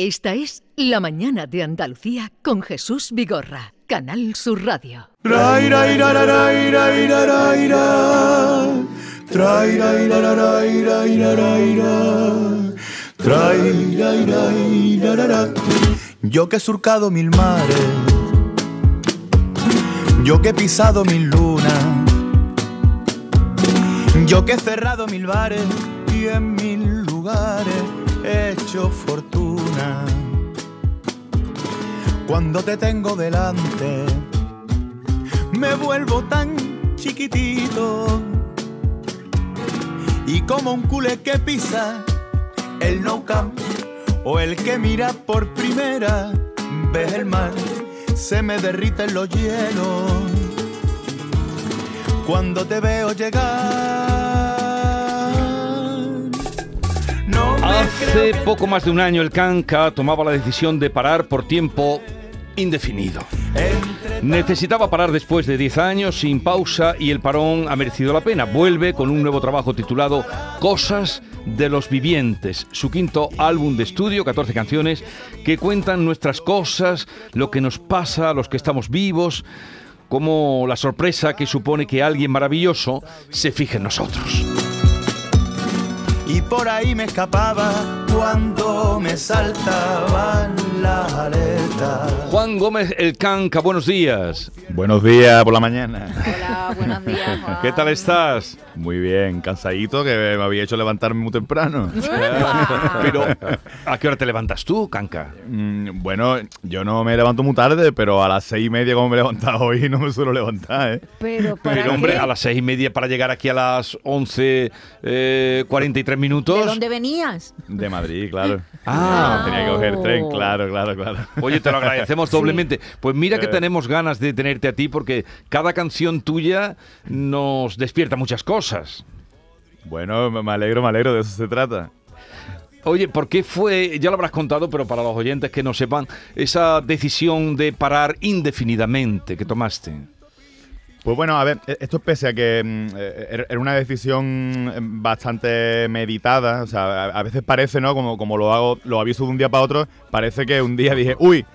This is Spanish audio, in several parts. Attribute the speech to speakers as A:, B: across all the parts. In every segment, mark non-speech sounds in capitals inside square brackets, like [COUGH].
A: Esta es La Mañana de Andalucía con Jesús Vigorra, Canal Sur Radio.
B: Yo que he surcado mil mares, yo que he pisado mil lunas, yo que he cerrado mil bares y en mil lugares he hecho fortuna. Cuando te tengo delante, me vuelvo tan chiquitito y como un culé que pisa el no camp o el que mira por primera vez el mar, se me derriten los hielos cuando te veo llegar.
C: Hace poco más de un año el Canca tomaba la decisión de parar por tiempo indefinido. Necesitaba parar después de 10 años sin pausa y el parón ha merecido la pena. Vuelve con un nuevo trabajo titulado Cosas de los Vivientes, su quinto álbum de estudio, 14 canciones que cuentan nuestras cosas, lo que nos pasa los que estamos vivos, como la sorpresa que supone que alguien maravilloso se fije en nosotros.
B: Por ahí me escapaba cuando me saltaban las aletas.
C: Juan Gómez El Canca, buenos días.
D: Buenos días por la mañana.
E: Hola, buenos días. [LAUGHS] Juan.
C: ¿Qué tal estás?
D: Muy bien, cansadito que me había hecho levantarme muy temprano. [LAUGHS]
C: Pero, ¿a qué hora te levantas tú, Canca?
D: Mm, bueno, yo no me levanto muy tarde, pero a las seis y media como me he levantado hoy no me suelo levantar, ¿eh?
E: Pero, ¿para
C: Pero hombre,
E: qué?
C: a las seis y media para llegar aquí a las once eh, cuarenta y tres minutos.
E: ¿De dónde venías?
D: De Madrid, claro.
C: Ah.
D: Tenía que coger tren, claro, claro, claro.
C: Oye, te lo agradecemos [LAUGHS] doblemente. Pues mira que
D: Eh.
C: tenemos ganas de tenerte a ti porque cada canción tuya nos despierta muchas cosas.
D: Bueno, me alegro, me alegro, de eso se trata.
C: Oye, ¿por qué fue, ya lo habrás contado, pero para los oyentes que no sepan, esa decisión de parar indefinidamente que tomaste?
D: Pues bueno, a ver, e- esto pese a que mm, eh, era era una decisión eh, bastante meditada, o sea, a, veces parece, ¿no? Como, como lo hago, lo aviso de un día para otro, parece que un día dije, uy,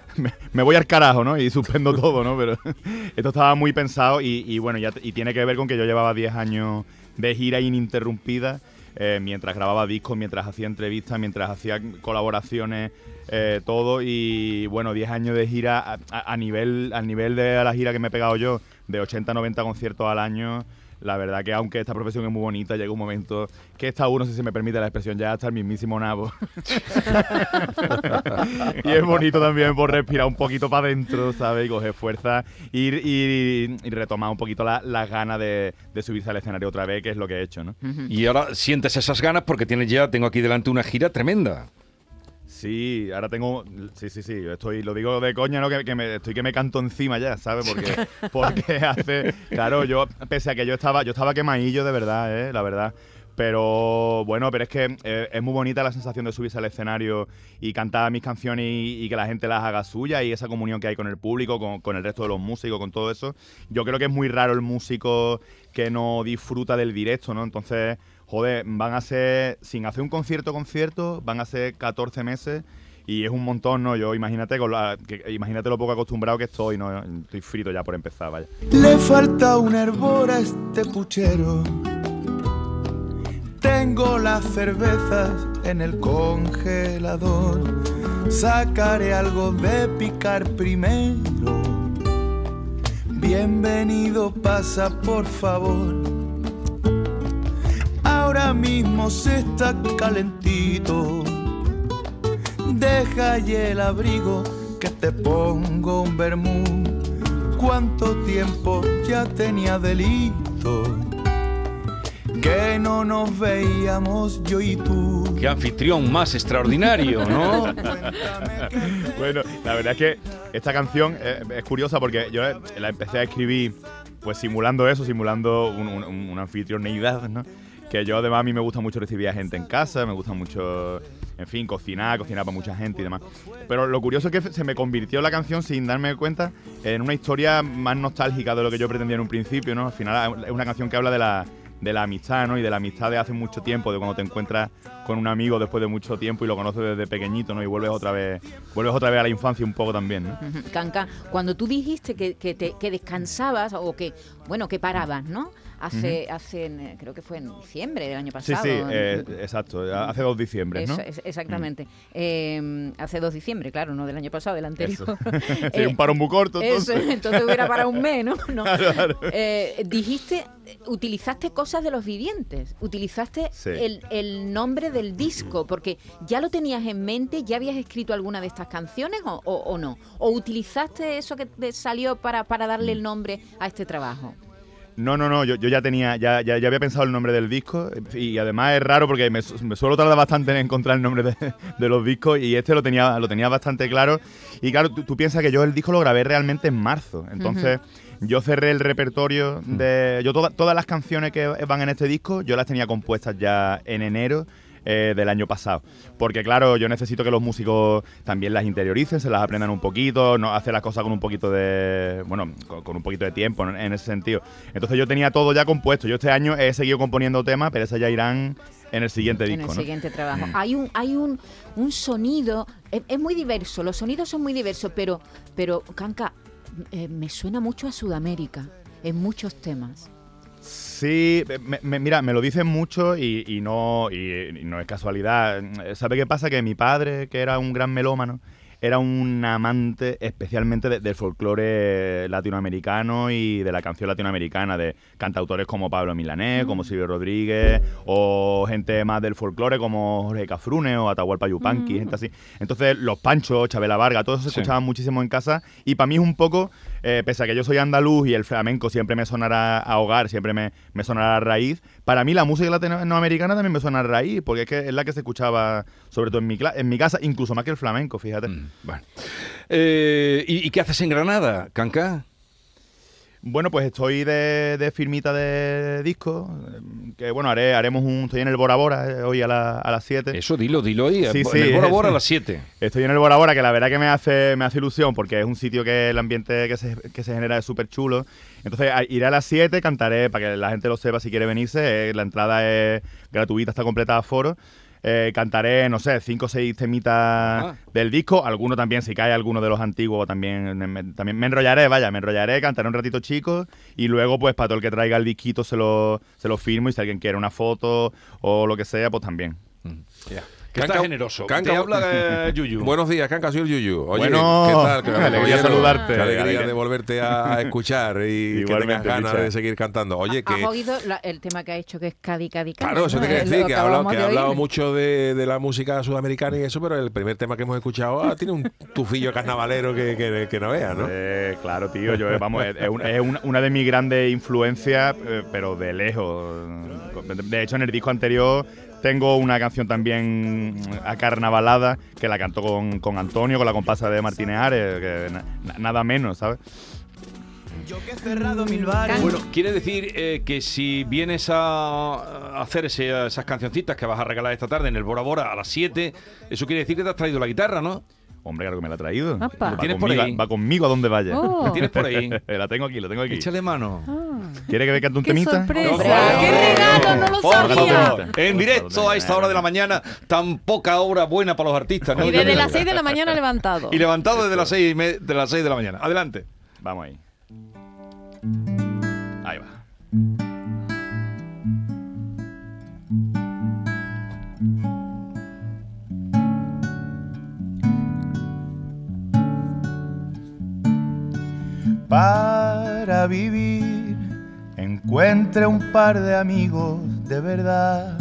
D: me, voy al carajo, ¿no? Y suspendo [LAUGHS] todo, ¿no? Pero [LAUGHS] esto estaba muy pensado y, y bueno, ya, y tiene que ver con que yo llevaba 10 años de gira ininterrumpida, eh, mientras grababa discos, mientras hacía entrevistas, mientras hacía colaboraciones, eh, todo, y bueno, 10 años de gira a, a- a nivel, al nivel de la gira que me he pegado yo, de 80 90 conciertos al año. La verdad que aunque esta profesión es muy bonita, llega un momento que está uno, si se me permite la expresión, ya hasta el mismísimo nabo. [LAUGHS] y es bonito también por respirar un poquito para adentro, ¿sabes? Y coger fuerza y, y- retomar un poquito la- las ganas de, de subirse al escenario otra vez, que es lo que he hecho, ¿no?
C: Y ahora sientes esas ganas porque tienes ya, tengo aquí delante una gira tremenda.
D: Sí, ahora tengo. Sí, sí, sí. Estoy, lo digo de coña, ¿no? Que, que me, estoy que me canto encima ya, ¿sabes? Porque, [LAUGHS] porque hace. Claro, yo, pese a que yo estaba, yo estaba quemadillo de verdad, ¿eh? La verdad. Pero bueno, pero es que eh, es muy bonita la sensación de subirse al escenario y cantar mis canciones y, y que la gente las haga suya y esa comunión que hay con el público, con, con el resto de los músicos, con todo eso. Yo creo que es muy raro el músico que no disfruta del directo, ¿no? Entonces, joder, van a ser, sin hacer un concierto concierto, van a ser 14 meses y es un montón, ¿no? Yo imagínate con la, que, imagínate lo poco acostumbrado que estoy, ¿no? Estoy frito ya por empezar, vaya.
B: Le falta un hervor a este puchero. Tengo las cervezas en el congelador. Sacaré algo de picar primero. Bienvenido, pasa por favor. Ahora mismo se está calentito. Deja y el abrigo que te pongo un vermú. Cuánto tiempo ya tenía delito que no nos veíamos yo y tú.
C: Qué anfitrión más extraordinario, ¿no? [LAUGHS]
D: Bueno, la verdad es que esta canción es curiosa porque yo la empecé a escribir pues simulando eso, simulando un, un, un- una anfitrioneidad, ¿no? Que yo además a mí me gusta mucho recibir a gente en casa, me gusta mucho, en fin, cocinar, cocinar para mucha gente y demás. Pero lo curioso es que se me convirtió la canción sin darme cuenta en una historia más nostálgica de lo que yo pretendía en un principio, ¿no? Al final es una canción que habla de la, de la amistad, ¿no? Y de la amistad de hace mucho tiempo, de cuando te encuentras con un amigo después de mucho tiempo y lo conoces desde pequeñito, ¿no? Y vuelves otra vez, vuelves otra vez a la infancia un poco también, ¿no?
E: Canca, cuando tú dijiste que, que, te, que descansabas o que, bueno, que parabas, ¿no? hace, hace creo que fue en diciembre del año pasado.
D: Sí, sí, eh, exacto, hace dos diciembre, ¿no?
E: exactamente. Em, hace dos diciembre, claro, no del año pasado, del anterior. [LAUGHS]
D: sí, [LAUGHS] un paro muy corto.
E: Entonces. entonces hubiera para un mes, ¿no? [LAUGHS] Eh, dijiste, utilizaste cosas de los vivientes, utilizaste el, el, nombre del disco, porque ya lo tenías en mente, ya habías escrito alguna de estas canciones o, o, no, o utilizaste eso que te salió para, para darle el mm. nombre a este trabajo.
D: No, no, no, yo, ya tenía, ya, ya, había pensado el nombre del disco y además es raro porque me, suelo tardar bastante en encontrar el nombre de, los discos y este lo tenía, lo tenía bastante claro. Y claro, tú, piensas que yo el disco lo grabé realmente en marzo, entonces yo cerré el repertorio de... Yo todas las canciones que van en este disco, yo las tenía compuestas ya en enero eh, del año pasado. Porque claro, yo necesito que los músicos también las interioricen, se las aprendan un poquito, no hacer las cosas con un poquito de, bueno, con, un poquito de tiempo en, ese sentido. Entonces yo tenía todo ya compuesto. Yo este año he seguido componiendo temas, pero esas ya irán en el siguiente disco.
E: En el siguiente trabajo. Mm. Hay un, hay un, un sonido, es, muy diverso, los sonidos son muy diversos, pero, pero Canca, eh, me suena mucho a Sudamérica en muchos temas.
D: Sí, mira, me lo dicen mucho y, no, y, no es casualidad. ¿Sabe qué pasa? Que mi padre, que era un gran melómano, era un amante especialmente del folclore latinoamericano y de la canción latinoamericana, de cantautores como Pablo Milanés, como mm. Silvio Rodríguez, o gente más del folclore como Jorge Cafrune o Atahualpa Yupanqui, mm. gente así. Entonces, los Panchos, Chabela Varga, todos se escuchaban muchísimo en casa y para mí es un poco eh, pese a que yo soy andaluz y el flamenco siempre me sonará a hogar, siempre me, me sonará a raíz, para mí la música latinoamericana también me suena a raíz, porque es que es la que se escuchaba sobre todo en mi, en mi casa, incluso más que el flamenco, fíjate. Mm,
C: eh, ¿y, ¿y, qué haces en Granada, Canca?
D: Bueno, pues estoy de, firmita de disco, que bueno, haré, haremos un... Estoy en el Bora Bora eh, hoy a, a las 7.
C: Eso, dilo, dilo ahí, sí, en el Bora Bora a [LAUGHS] las 7.
D: Estoy en el Bora Bora, que la verdad que me hace, me hace ilusión, porque es un sitio que el ambiente que se, que se genera es súper chulo. Entonces iré a las 7, cantaré, para que la gente lo sepa si quiere venirse, eh, la entrada es gratuita, está completada a foro. Eh, cantaré, no sé, cinco o seis temitas del disco. Alguno también, si cae alguno de los antiguos, también me, también me enrollaré, vaya, me enrollaré, cantaré un ratito chico y luego, pues, para todo el que traiga el disquito se lo, se lo firmo y si alguien quiere una foto o lo que sea, pues también.
C: Mm, que está generoso. Canca, habla [LAUGHS] Yuyu.
F: Buenos días, Canca, soy el Yuyu.
D: Oye, bueno,
F: ¿qué tal? Qué [LAUGHS] alegría saludarte. Qué alegría de volverte a [LAUGHS] escuchar y que tengas ganas de seguir cantando. Oye, que...
E: ¿Has oído el tema que ha hecho que es Cadi, Cadi,
F: Cadi? Claro, eso te quiero decir, que, ha hablado, que ha hablado mucho de, de, la música sudamericana y eso, pero el primer tema que hemos escuchado ah, tiene un tufillo carnavalero que, que, que no veas, ¿no?
D: Eh, claro, tío, yo, vamos, es, es una de mis grandes influencias, eh, pero de lejos. De hecho, en el disco anterior tengo una canción también acarnavalada que la cantó con, con Antonio, con la compasa de Martínez Ares, que nada menos, ¿sabes?
C: Bueno, quiere decir eh, que si vienes a hacer esas cancioncitas que vas a regalar esta tarde en el Bora Bora a las 7, eso quiere decir que te has traído la guitarra, ¿no?
D: Hombre, claro que me la ha traído.
C: ¿La tienes
D: por
C: ahí?
D: Va, conmigo a donde vaya.
C: Oh. ¿La tienes por ahí? [LAUGHS]
D: la tengo aquí, la tengo aquí.
C: Échale mano.
D: Ah. ¿Quiere que me cante un temita?
E: Sorpresa. ¡Qué regalo! No lo sabía.
C: En directo a esta hora de la mañana, tan poca hora buena para los artistas.
E: ¿no? Y desde las 6 de la mañana levantado.
C: Y levantado desde las 6 de las 6 de la mañana. Adelante.
D: Vamos ahí. Ahí va. Para vivir. Encuentre un par de amigos de verdad.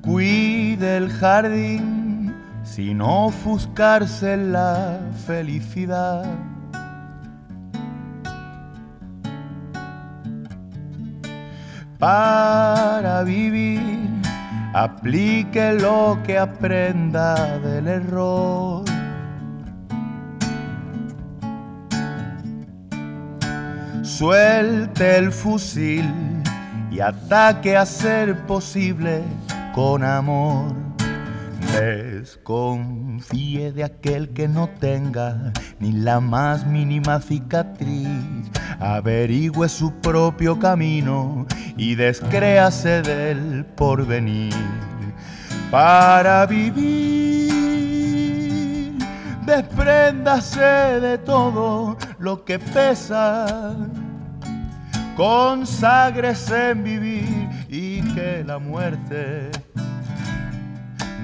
D: Cuide el jardín sin ofuscarse la felicidad. Para vivir aplique lo que aprenda del error. Suelte el fusil y ataque a ser posible con amor.
B: Desconfíe de aquel que no tenga ni la más mínima cicatriz. Averigüe su propio camino y descréase del porvenir. Para vivir, despréndase de todo lo que pesa. Conságrese en vivir y que la muerte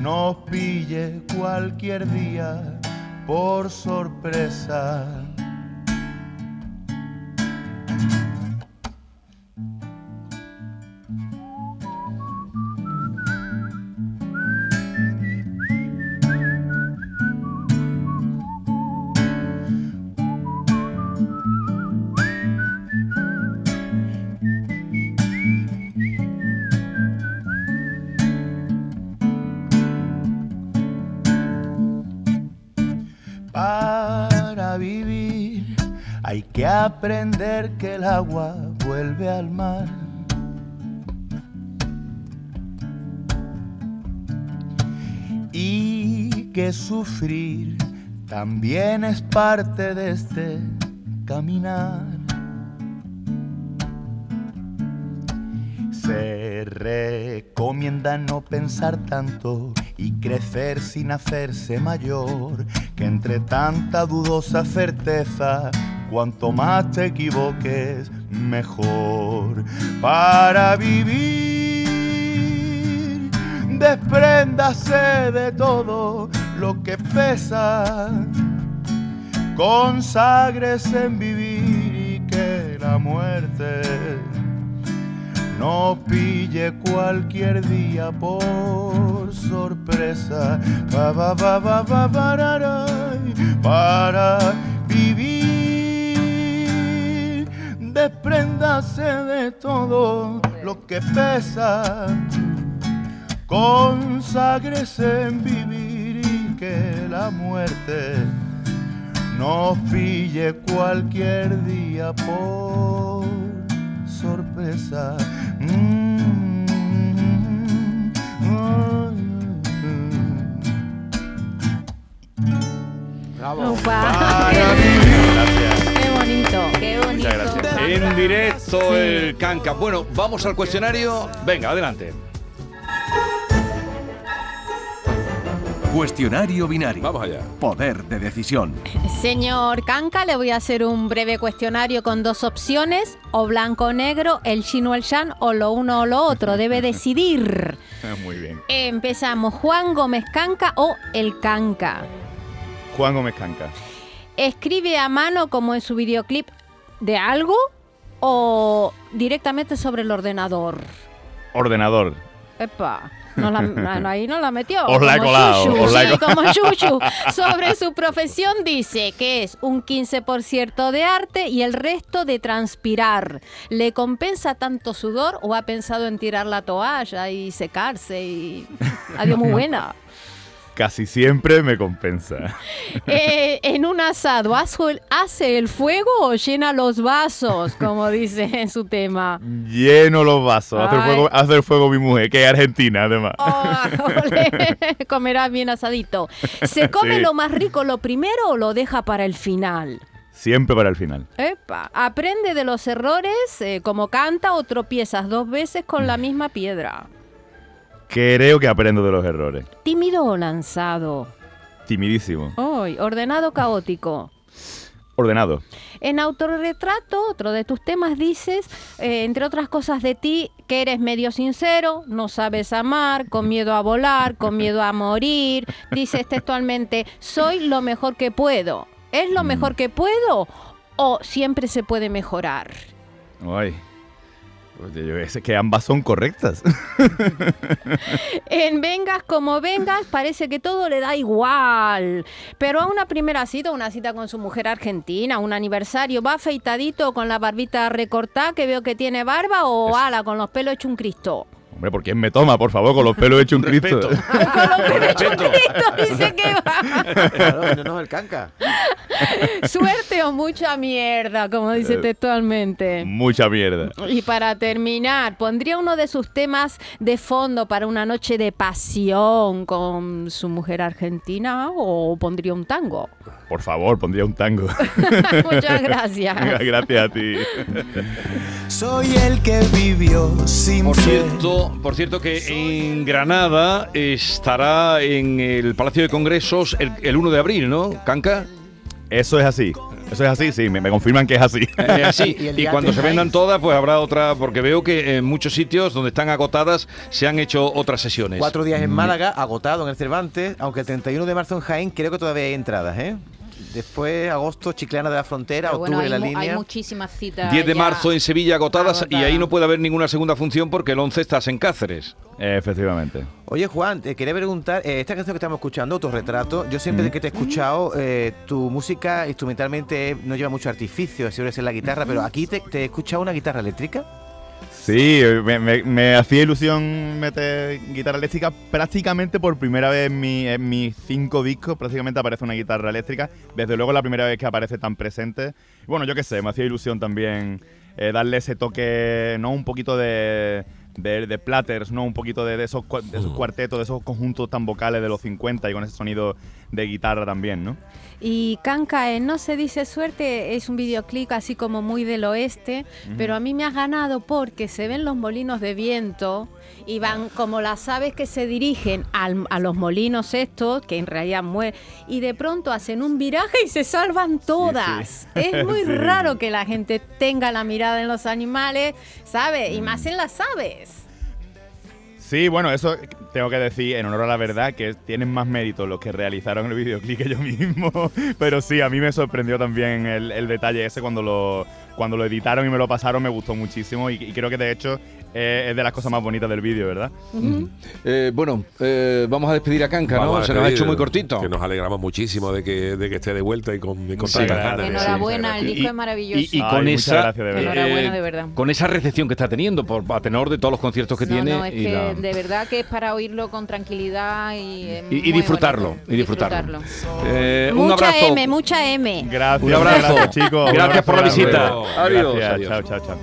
B: nos pille cualquier día por sorpresa. thank you aprender que el agua vuelve al mar. Y que sufrir también es parte de este caminar. Se recomienda no pensar tanto y crecer sin hacerse mayor, que entre tanta dudosa certeza Cuanto más te equivoques, mejor para vivir. Despréndase de todo lo que pesa. Conságrese en vivir y que la muerte no pille cualquier día por sorpresa. para despréndase de todo lo que pesa, conságrese en vivir y que la muerte nos pille cualquier día por sorpresa. Mm,
E: Bravo. Gracias.
C: En directo el canca. Bueno, vamos al cuestionario. Venga, adelante.
G: Cuestionario binario.
C: Vamos allá.
G: Poder de decisión.
E: Señor Canca, le voy a hacer un breve cuestionario con dos opciones, o blanco o negro, el chino o el shan, o lo uno o lo otro. Debe [LAUGHS] decidir.
D: Muy bien.
E: Empezamos. Juan Gómez Canca o el Canca.
D: Juan Gómez Canca.
E: Escribe a mano como en su videoclip de algo o directamente sobre el ordenador?
D: Ordenador.
E: Epa. No la, [LAUGHS] ahí no la metió.
D: Os la he colado.
E: sí, como Chuchu. [LAUGHS] Sobre su profesión dice que es un 15% de arte y el resto de transpirar. ¿Le compensa tanto sudor o ha pensado en tirar la toalla y secarse? Y... [LAUGHS] Adiós, muy buena
D: casi siempre me compensa. [LAUGHS]
E: Eh, en un asado, ¿hace el fuego o llena los vasos? Como dice en su tema.
D: Lleno los vasos. Hace el, fuego, mi mujer, que es argentina además. [LAUGHS] Oh,
E: Comerá bien asadito. ¿Se come lo más rico lo primero o lo deja para el final?
D: Siempre para el final.
E: Epa. Aprende de los errores eh, como canta o tropiezas dos veces con la misma piedra.
D: Creo que aprendo de los errores.
E: ¿Tímido o lanzado?
D: Timidísimo.
E: Hoy, ordenado caótico.
D: Ordenado.
E: En autorretrato, otro de tus temas, dices, eh, entre otras cosas de ti, que eres medio sincero, no sabes amar, con miedo a volar, con miedo a morir. Dices textualmente, soy lo mejor que puedo. ¿Es lo mm. mejor que puedo o siempre se puede mejorar?
D: Ay. Pues que ambas son correctas.
E: en Vengas como Vengas parece que todo le da igual. Pero a una primera cita, una cita con su mujer argentina, un aniversario, va afeitadito con la barbita recortada que veo que tiene barba o ala con los pelos hecho un Cristo.
D: Hombre, ¿por quién me toma, por favor, con los pelos hechos un Cristo? [LAUGHS]
E: con los pelos hechos un Cristo, dice que va.
F: Claro, no, no, el canca.
E: Suerte o mucha mierda, como dice eh, textualmente.
D: Mucha mierda.
E: Y para terminar, ¿pondría uno de sus temas de fondo para una noche de pasión con su mujer argentina o pondría un tango?
D: Por favor, pondría un tango. [LAUGHS]
E: Muchas [LAUGHS] gracias.
D: gracias a ti.
B: Soy el que vivió sin
C: por cierto, por cierto que en Granada estará en el Palacio de Congresos el, 1 de abril, ¿no? Canca.
D: Eso es así. Eso es así, sí, me, confirman que es así.
C: así. [LAUGHS] y, cuando se vendan todas, pues habrá otra, porque veo que en muchos sitios donde están agotadas se han hecho otras sesiones.
H: Cuatro días en Málaga, agotado en el Cervantes, aunque el 31 de marzo en Jaén creo que todavía hay entradas, ¿eh? Después, agosto, Chiclana de la Frontera, octubre, la línea.
E: Hay muchísimas citas.
C: 10 de marzo en Sevilla agotadas, y ahí no puede haber ninguna segunda función porque el 11 estás en Cáceres.
D: efectivamente.
H: Oye, Juan, te quería preguntar, eh, esta canción que estamos escuchando, Autorretrato, yo siempre que te he escuchado, eh, tu música instrumentalmente no lleva mucho artificio, suele ser la guitarra, pero aquí te, te he escuchado una guitarra eléctrica.
D: Sí, me, hacía ilusión meter guitarra eléctrica prácticamente por primera vez en, mis cinco discos, prácticamente aparece una guitarra eléctrica, desde luego la primera vez que aparece tan presente. Bueno, yo qué sé, me hacía ilusión también eh, darle ese toque, ¿no? Un poquito de, de, platters, ¿no? Un poquito de, esos, de esos cuartetos, de esos conjuntos tan vocales de los 50 y con ese sonido de guitarra también, ¿no?
E: Y Canca, No se dice suerte es un videoclip así como muy del oeste, pero a mí me ha ganado porque se ven los molinos de viento y van como las aves que se dirigen a los molinos estos, que en realidad mueren, y de pronto hacen un viraje y se salvan todas. [LAUGHS] Es muy raro que la gente tenga la mirada en los animales, ¿sabes? Y más en las aves.
D: Sí, bueno, eso tengo que decir en honor a la verdad que tienen más mérito los que realizaron el videoclip que yo mismo. [LAUGHS] Pero sí, a mí me sorprendió también el, detalle ese cuando lo, cuando lo editaron y me lo pasaron, me gustó muchísimo. y creo que de hecho eh, es de las cosas más bonitas del vídeo, ¿verdad?
C: Eh, bueno, eh, vamos a despedir a Canca, ¿no? Se nos ha hecho muy cortito.
F: Que nos alegramos muchísimo de que, de que esté de vuelta y con, con ganas.
E: Enhorabuena, el disco es maravilloso.
C: Y, con esa, Enhorabuena, de verdad. Con esa recepción que está teniendo, por, a tenor de todos los conciertos que tiene.
E: No, es que de verdad que es para oírlo con tranquilidad y,
C: y, disfrutarlo. Y disfrutarlo.
E: mucha M, mucha M.
D: Gracias,
C: un abrazo,
D: chicos.
C: Gracias por la visita.
D: Adiós. Chao, chao, chao.